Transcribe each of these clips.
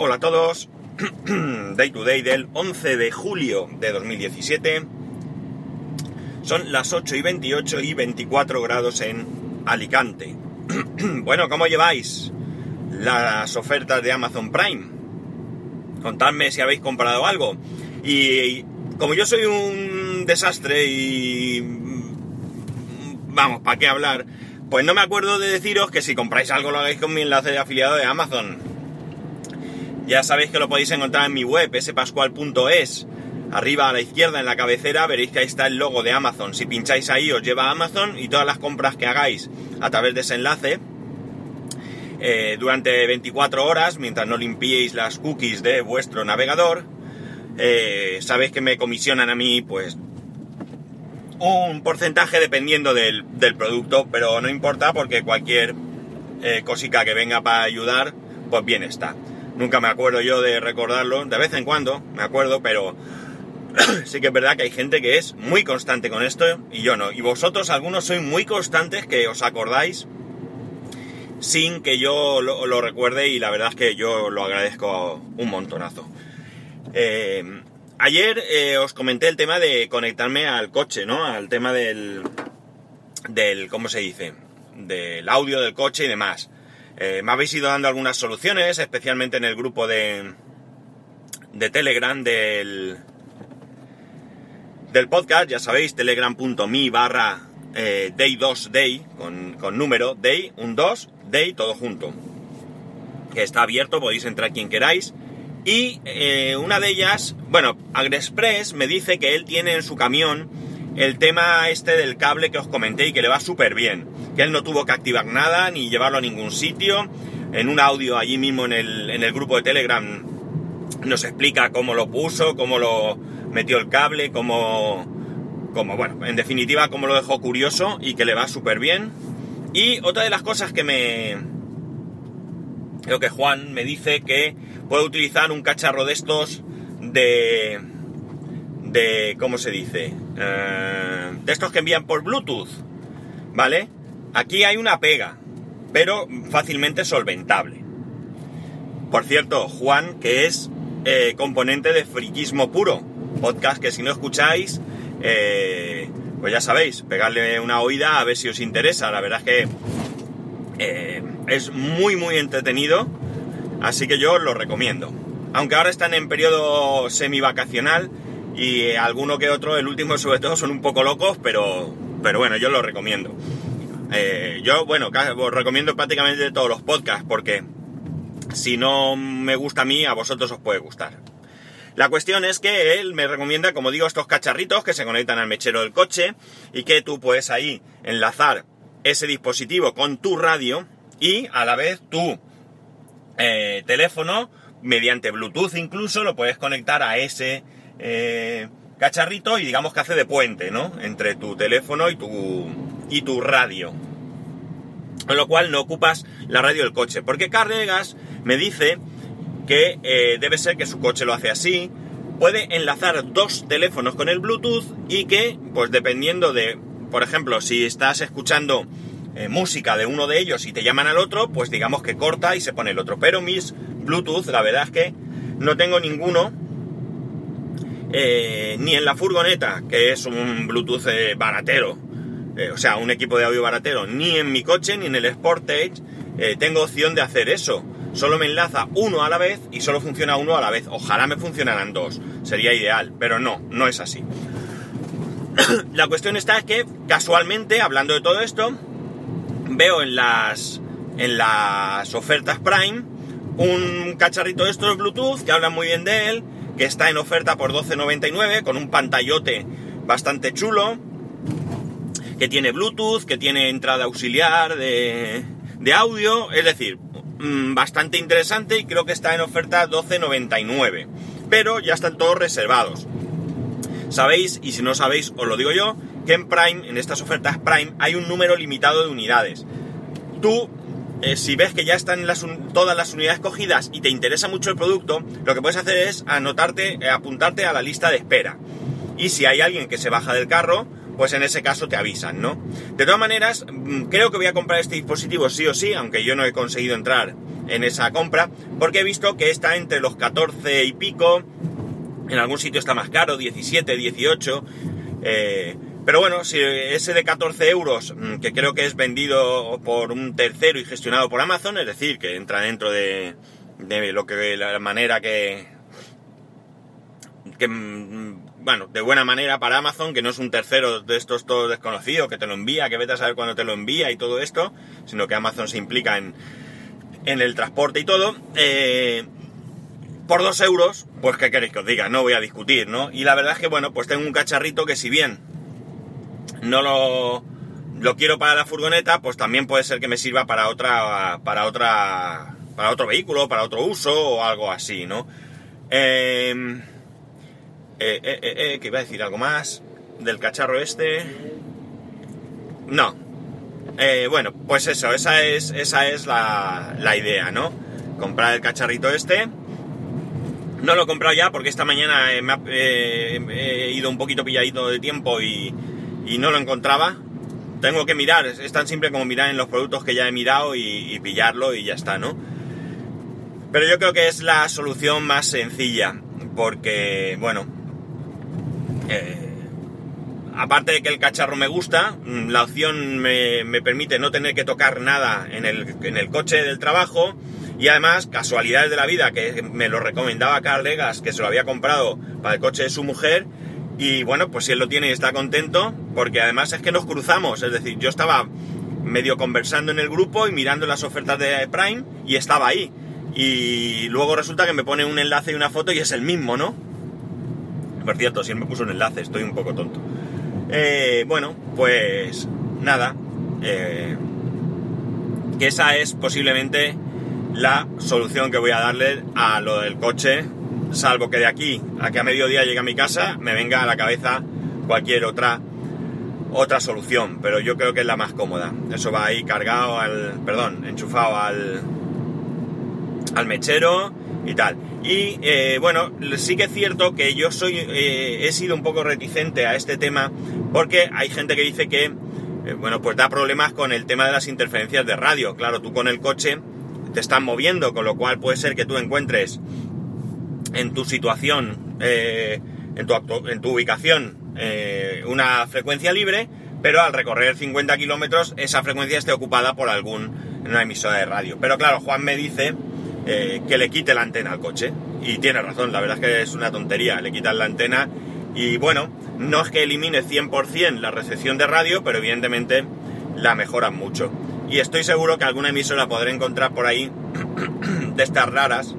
Hola a todos, Day to Day del 11 de julio de 2017. Son las 8 y 28 y 24 grados en Alicante. bueno, ¿cómo lleváis las ofertas de Amazon Prime? Contadme si habéis comprado algo. Y como yo soy un desastre y... Vamos, ¿para qué hablar? Pues no me acuerdo de deciros que si compráis algo lo hagáis con mi enlace de afiliado de Amazon. Ya sabéis que lo podéis encontrar en mi web, spascual.es. Arriba a la izquierda en la cabecera veréis que ahí está el logo de Amazon. Si pincháis ahí os lleva a Amazon y todas las compras que hagáis a través de ese enlace eh, durante 24 horas, mientras no limpiéis las cookies de vuestro navegador, eh, sabéis que me comisionan a mí pues un porcentaje dependiendo del, producto, pero no importa porque cualquier eh, cosica que venga para ayudar, pues bien está. Nunca me acuerdo yo de recordarlo, de vez en cuando me acuerdo, pero sí que es verdad que hay gente que es muy constante con esto y yo no. Y vosotros algunos sois muy constantes que os acordáis sin que yo lo, recuerde y la verdad es que yo lo agradezco un montonazo. Eh, Ayer eh, os comenté el tema de conectarme al coche, ¿no? Al tema del, del, ¿cómo se dice? Del audio del coche y demás. Eh, me habéis ido dando algunas soluciones, especialmente en el grupo de, de Telegram del, del podcast, ya sabéis, telegram.me barra eh, day2day, con, con número, day, un 2, day, todo junto. Que está abierto, podéis entrar quien queráis. Y eh, una de ellas, bueno, AgriExpress me dice que él tiene en su camión el tema este del cable que os comenté y que le va súper bien. Que él no tuvo que activar nada ni llevarlo a ningún sitio. En un audio allí mismo en el, en el grupo de Telegram nos explica cómo lo puso, cómo lo metió el cable, cómo, cómo bueno, en definitiva, cómo lo dejó curioso y que le va súper bien. Y otra de las cosas que me... Creo que Juan me dice que puedo utilizar un cacharro de estos de... de ¿cómo se dice? Eh, de estos que envían por Bluetooth, ¿vale? Aquí hay una pega, pero fácilmente solventable. Por cierto, Juan, que es eh, componente de Friquismo Puro, podcast que si no escucháis, eh, pues ya sabéis, pegarle una oída a ver si os interesa. La verdad es que es muy, muy entretenido Así que yo os lo recomiendo. Aunque ahora están en periodo semi-vacacional y alguno que otro, el último sobre todo, son un poco locos, pero, pero bueno, yo lo recomiendo. Eh, yo, bueno, os recomiendo prácticamente todos los podcasts porque si no me gusta a mí, a vosotros os puede gustar. La cuestión es que él me recomienda, como digo, estos cacharritos que se conectan al mechero del coche y que tú puedes ahí enlazar ese dispositivo con tu radio y a la vez tú eh, teléfono, mediante Bluetooth incluso, lo puedes conectar a ese eh, cacharrito y digamos que hace de puente, ¿no? Entre tu teléfono y tu, y tu radio. Con lo cual no ocupas la radio del coche. Porque Carregas me dice que eh, debe ser que su coche lo hace así. Puede enlazar dos teléfonos con el Bluetooth y que, pues dependiendo de, por ejemplo, si estás escuchando eh, música de uno de ellos y te llaman al otro, pues digamos que corta y se pone el otro. Pero mis Bluetooth, la verdad es que no tengo ninguno, eh, ni en la furgoneta, que es un Bluetooth eh, o sea, un equipo de audio baratero, ni en mi coche, ni en el Sportage, tengo opción de hacer eso. Solo me enlaza uno a la vez y solo funciona uno a la vez. Ojalá me funcionaran dos, sería ideal, pero no, no es así. la cuestión está es que, casualmente, hablando de todo esto, veo en las, en las ofertas Prime un cacharrito de estos Bluetooth que hablan muy bien de él, que está en oferta por 12.99 con un pantallote bastante chulo, que tiene Bluetooth, que tiene entrada auxiliar de, de audio, es decir, mm, bastante interesante y creo que está en oferta 12.99, pero ya están todos reservados. Sabéis, y si no sabéis, os lo digo yo, que en Prime, en estas ofertas Prime, hay un número limitado de unidades. Tú, eh, si ves que ya están todas las unidades cogidas y te interesa mucho el producto, lo que puedes hacer es anotarte, eh, apuntarte a la lista de espera. Y si hay alguien que se baja del carro, pues en ese caso te avisan, ¿no? De todas maneras, mm, creo que voy a comprar este dispositivo sí o sí, aunque yo no he conseguido entrar en esa compra, porque he visto que está entre los 14 y pico, en algún sitio está más caro, 17, 18, eh, pero bueno, si ese de 14 euros, mm, que creo que es vendido por un tercero y gestionado por Amazon, es decir, que entra dentro de, de lo que la manera que, que mm, bueno, de buena manera para Amazon, que no es un tercero de estos todos desconocidos que te lo envía, que vete a saber cuándo te lo envía y todo esto, sino que Amazon se implica en, en el transporte y todo. Eh, por dos euros, pues qué queréis que os diga, no voy a discutir, ¿no? Y la verdad es que, bueno, pues tengo un cacharrito que si bien no lo, lo quiero para la furgoneta, pues también puede ser que me sirva para otra, para otra, para otro vehículo, para otro uso o algo así, ¿no? Eh, eh, eh, eh, que iba a decir algo más del cacharro este. No. Eh, bueno, pues eso, esa es, esa es la, la idea, ¿no? Comprar el cacharrito este. No lo he comprado ya porque esta mañana me ha, he ido un poquito pilladito de tiempo y, y no lo encontraba. Tengo que mirar, es tan simple como mirar en los productos que ya he mirado y, y, pillarlo y ya está, ¿no? Pero yo creo que es la solución más sencilla, porque, bueno, aparte de que el cacharro me gusta, la opción me, permite no tener que tocar nada en el, en el, coche del trabajo y además, casualidades de la vida, que me lo recomendaba Carl Legas, que se lo había comprado para el coche de su mujer, y bueno, pues si él lo tiene y está contento, porque además es que nos cruzamos, es decir, yo estaba medio conversando en el grupo y mirando las ofertas de Prime y estaba ahí. Y luego resulta que me pone un enlace y una foto y es el mismo, ¿no? Por cierto, si él me puso un enlace, estoy un poco tonto. Eh, bueno, pues nada. Eh, que esa es posiblemente la solución que voy a darle a lo del coche salvo que de aquí a que a mediodía llegue a mi casa me venga a la cabeza cualquier otra otra solución, pero yo creo que es la más cómoda. Eso va ahí cargado al, perdón, enchufado al al mechero y tal. Y eh, bueno, sí que es cierto que yo soy eh, he sido un poco reticente a este tema porque hay gente que dice que eh, bueno, pues da problemas con el tema de las interferencias de radio. Claro, tú con el coche te estás moviendo, con lo cual puede ser que tú encuentres en tu situación, en, tu en, tu ubicación, una frecuencia libre, pero al recorrer 50 kilómetros esa frecuencia esté ocupada por algún una emisora de radio. Pero claro, Juan me dice eh, que le quite la antena al coche. Y tiene razón, la verdad es que es una tontería, le quitan la antena y bueno, no es que elimine 100% la recepción de radio, pero evidentemente la mejoran mucho. Y estoy seguro que alguna emisora podré encontrar por ahí de estas raras,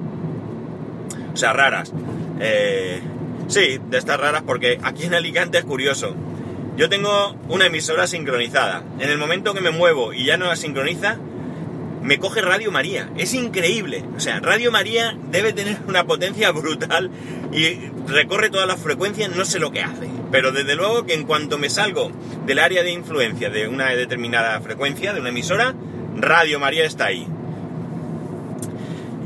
o sea, raras. Eh, sí, de estas raras porque aquí en Alicante es curioso. Yo tengo una emisora sincronizada. En el momento que me muevo y ya no la sincroniza, me coge Radio María. Es increíble. O sea, Radio María debe tener una potencia brutal y recorre todas las frecuencias, no sé lo que hace. Pero desde luego que en cuanto me salgo del área de influencia de una determinada frecuencia, de una emisora, Radio María está ahí.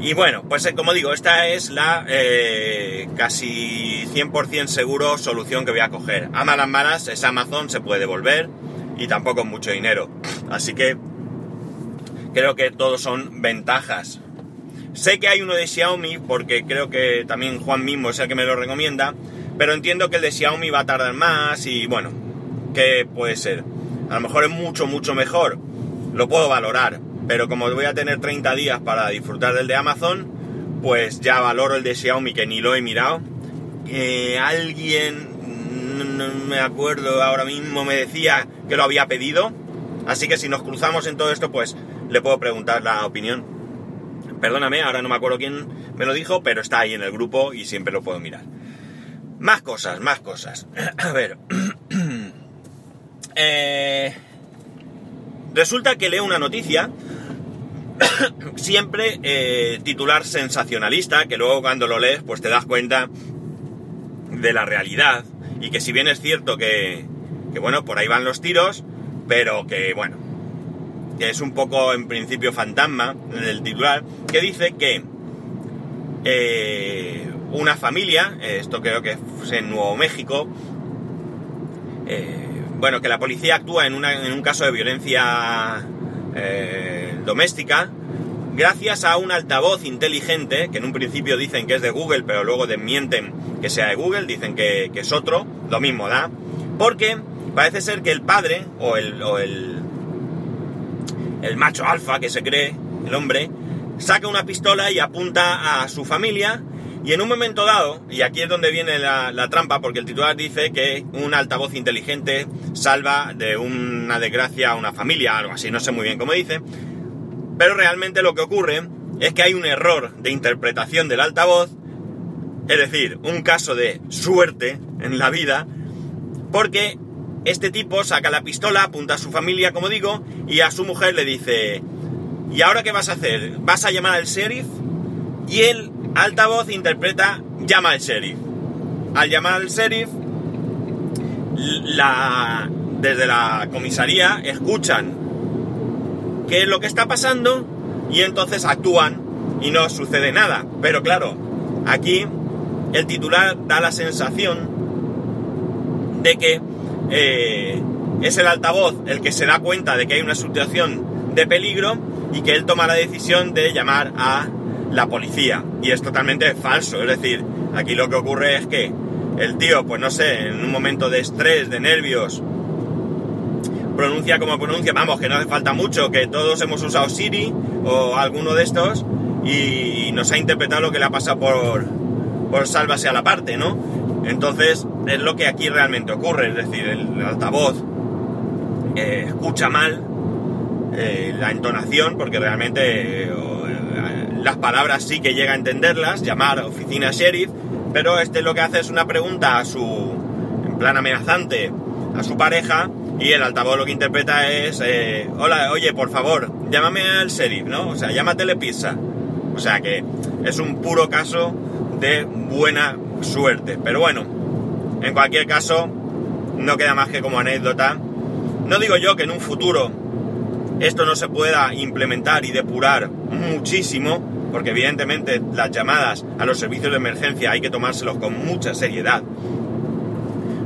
Y bueno, pues eh, como digo, esta es la eh, casi 100% seguro solución que voy a coger. A malas malas es Amazon, se puede devolver y tampoco es mucho dinero. Así que creo que todos son ventajas. Sé que hay uno de Xiaomi porque creo que también Juan mismo es el que me lo recomienda, pero entiendo que el de Xiaomi va a tardar más y bueno, ¿qué puede ser? A lo mejor es mucho, mucho mejor. Lo puedo valorar, pero como voy a tener 30 días para disfrutar del de Amazon, pues ya valoro el de Xiaomi que ni lo he mirado. Eh, alguien, no me acuerdo ahora mismo, me decía que lo había pedido. Así que si nos cruzamos en todo esto, pues le puedo preguntar la opinión. Perdóname, ahora no me acuerdo quién me lo dijo, pero está ahí en el grupo y siempre lo puedo mirar. Más cosas, más cosas. A ver. eh, resulta que leo una noticia siempre eh, titular sensacionalista, que luego cuando lo lees pues te das cuenta de la realidad y que si bien es cierto que, que bueno, por ahí van los tiros, pero que bueno, que es un poco en principio fantasma en el titular, que dice que eh, una familia, esto creo que es en Nuevo México, eh, bueno, que la policía actúa en, en un caso de violencia eh, doméstica gracias a un altavoz inteligente, que en un principio dicen que es de Google, pero luego desmienten que sea de Google, dicen que, que es otro, lo mismo da, porque parece ser que el padre o el, o el, el macho alfa que se cree, el hombre, saca una pistola y apunta a su familia y en un momento dado, y aquí es donde viene la, trampa, porque el titular dice que un altavoz inteligente salva de una desgracia a una familia, algo así, no sé muy bien cómo dice, pero realmente lo que ocurre es que hay un error de interpretación del altavoz, es decir, un caso de suerte en la vida, porque este tipo saca la pistola, apunta a su familia, como digo, y a su mujer le dice, ¿y ahora qué vas a hacer? ¿Vas a llamar al sheriff? Y el altavoz interpreta, llama al sheriff. Al llamar al sheriff, la, desde la comisaría escuchan qué es lo que está pasando y entonces actúan y no sucede nada. Pero claro, aquí el titular da la sensación de que eh, es el altavoz el que se da cuenta de que hay una situación de peligro y que él toma la decisión de llamar a la policía. Y es totalmente falso. Es decir, aquí lo que ocurre es que el tío, pues no sé, en un momento de estrés, de nervios, pronuncia como pronuncia, vamos, que no hace falta mucho, que todos hemos usado Siri o alguno de estos y nos ha interpretado lo que le ha pasado por, por sálvase a la parte, ¿no? Entonces, es lo que aquí realmente ocurre, es decir, el altavoz eh, escucha mal eh, la entonación, porque realmente eh, las palabras sí que llega a entenderlas, llamar a oficina sheriff, pero este lo que hace es una pregunta a su, en plan amenazante, a su pareja, y el altavoz lo que interpreta es, hola, oye, por favor, llámame al sheriff, ¿no? O sea, llámatele pizza. O sea que es un puro caso de buena suerte. Pero bueno, en cualquier caso, no queda más que como anécdota. No digo yo que en un futuro esto no se pueda implementar y depurar muchísimo, porque evidentemente las llamadas a los servicios de emergencia hay que tomárselos con mucha seriedad.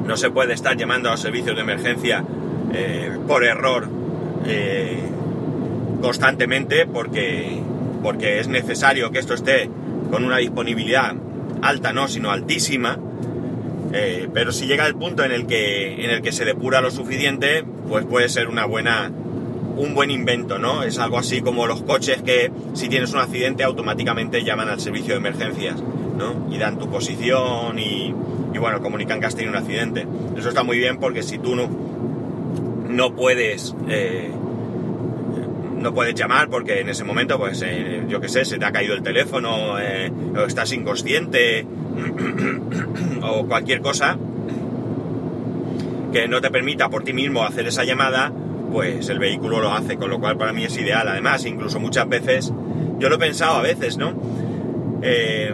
No se puede estar llamando a los servicios de emergencia eh, por error eh, constantemente porque, porque es necesario que esto esté con una disponibilidad alta, no, sino altísima. Eh, pero si llega el punto en el que en el que se depura lo suficiente, pues puede ser una buena un buen invento, ¿no? Es algo así como los coches que si tienes un accidente automáticamente llaman al servicio de emergencias, ¿no? Y dan tu posición y, bueno, comunican que has tenido un accidente. Eso está muy bien porque si tú no, no puedes eh, no puedes llamar porque en ese momento, pues eh, yo qué sé, se te ha caído el teléfono, eh, o estás inconsciente o cualquier cosa que no te permita por ti mismo hacer esa llamada, pues el vehículo lo hace, con lo cual para mí es ideal. Además, incluso muchas veces, yo lo he pensado a veces, ¿no? Eh,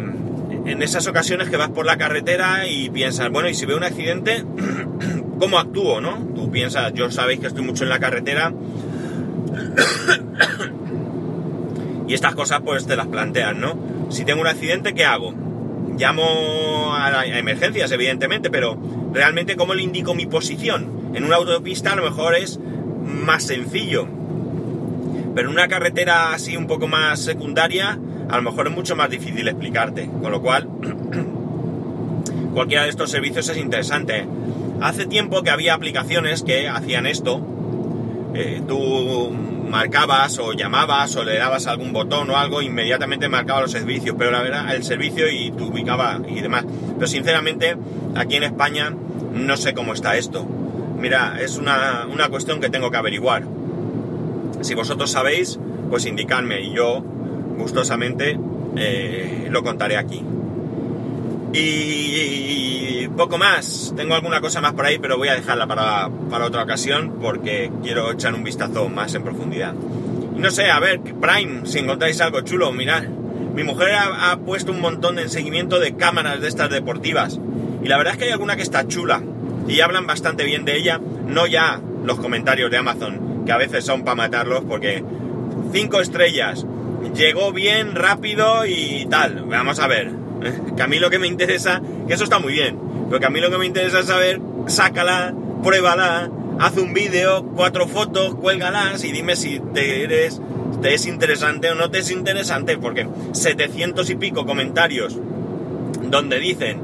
en esas ocasiones que vas por la carretera y piensas, bueno, y si veo un accidente, ¿cómo actúo, no? Tú piensas, yo sabéis que estoy mucho en la carretera y estas cosas pues te las planteas, ¿no? Si tengo un accidente, ¿qué hago? Llamo a, emergencias, evidentemente, pero realmente ¿cómo le indico mi posición? En una autopista a lo mejor es más sencillo, pero en una carretera así un poco más secundaria, a lo mejor es mucho más difícil explicarte, con lo cual cualquiera de estos servicios es interesante. Hace tiempo que había aplicaciones que hacían esto, eh, tú marcabas o llamabas o le dabas algún botón o algo, inmediatamente marcaba los servicios, pero la verdad, el servicio y te ubicaba y demás. Pero sinceramente, aquí en España no sé cómo está esto. Mira, es una, una cuestión que tengo que averiguar. Si vosotros sabéis, pues indicadme y yo gustosamente eh, lo contaré aquí. Y poco más. Tengo alguna cosa más por ahí, pero voy a dejarla para, para otra ocasión porque quiero echar un vistazo más en profundidad. No sé, a ver, Prime, si encontráis algo chulo, mirad. Mi mujer ha, ha puesto un montón de seguimiento de cámaras de estas deportivas. Y la verdad es que hay alguna que está chula. Y hablan bastante bien de ella. No ya los comentarios de Amazon, que a veces son para matarlos porque cinco estrellas. Llegó bien, rápido y tal. Vamos a ver. Que a mí lo que me interesa, que eso está muy bien, pero que a mí lo que me interesa es saber, sácala, pruébala, haz un vídeo, cuatro fotos, cuélgalas y dime si te eres, te es interesante o no te es interesante, porque 700 y pico comentarios donde dicen,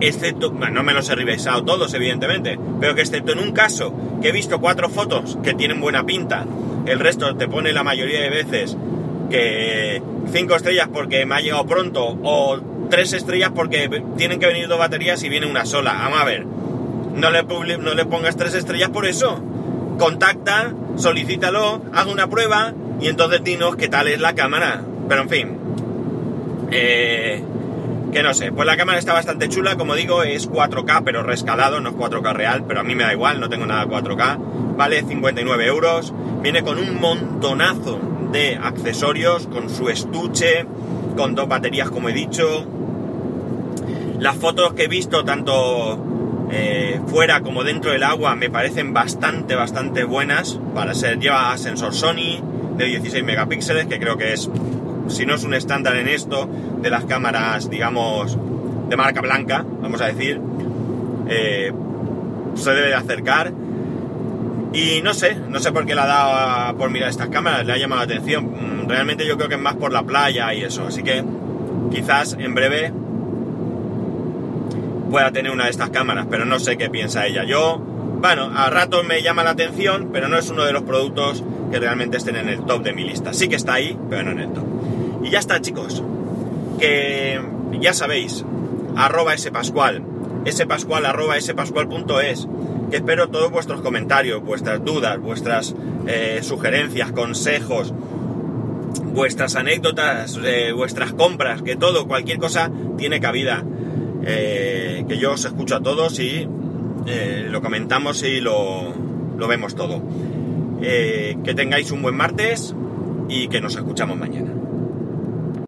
excepto, bueno, no me los he revisado todos, evidentemente, pero que excepto en un caso que he visto cuatro fotos que tienen buena pinta, el resto te pone la mayoría de veces que cinco estrellas porque me ha llegado pronto o tres estrellas porque tienen que venir dos baterías y viene una sola. Vamos a ver, no le, no le pongas tres estrellas por eso. Contacta, solicítalo, haz una prueba y entonces dinos qué tal es la cámara. Pero en fin, eh, que no sé, pues la cámara está bastante chula, como digo, es 4K pero rescalado, no es 4K real, pero a mí me da igual, no tengo nada 4K, vale 59 euros, viene con un montonazo de accesorios, con su estuche, con dos baterías como he dicho. Las fotos que he visto, tanto eh, fuera como dentro del agua, me parecen bastante, bastante buenas. Para ser, lleva sensor Sony de 16 megapíxeles, que creo que es, si no es un estándar en esto, de las cámaras, digamos, de marca blanca, vamos a decir. Eh, se debe de acercar y no sé, no sé por qué le ha dado por mirar estas cámaras, le ha llamado la atención. Mm, realmente yo creo que es más por la playa y eso, así que quizás en breve pueda tener una de estas cámaras, pero no sé qué piensa ella. Yo, bueno, a rato me llama la atención, pero no es uno de los productos que realmente estén en el top de mi lista. Sí que está ahí, pero no en el top. Y ya está, chicos. Que ya sabéis, arroba spascual, spascual arroba spascual.es que espero todos vuestros comentarios, vuestras dudas, vuestras eh, sugerencias, consejos, vuestras anécdotas, eh, vuestras compras, que todo, cualquier cosa tiene cabida. Eh, que yo os escucho a todos y lo comentamos y lo, lo vemos todo. que tengáis un buen martes y que nos escuchamos mañana.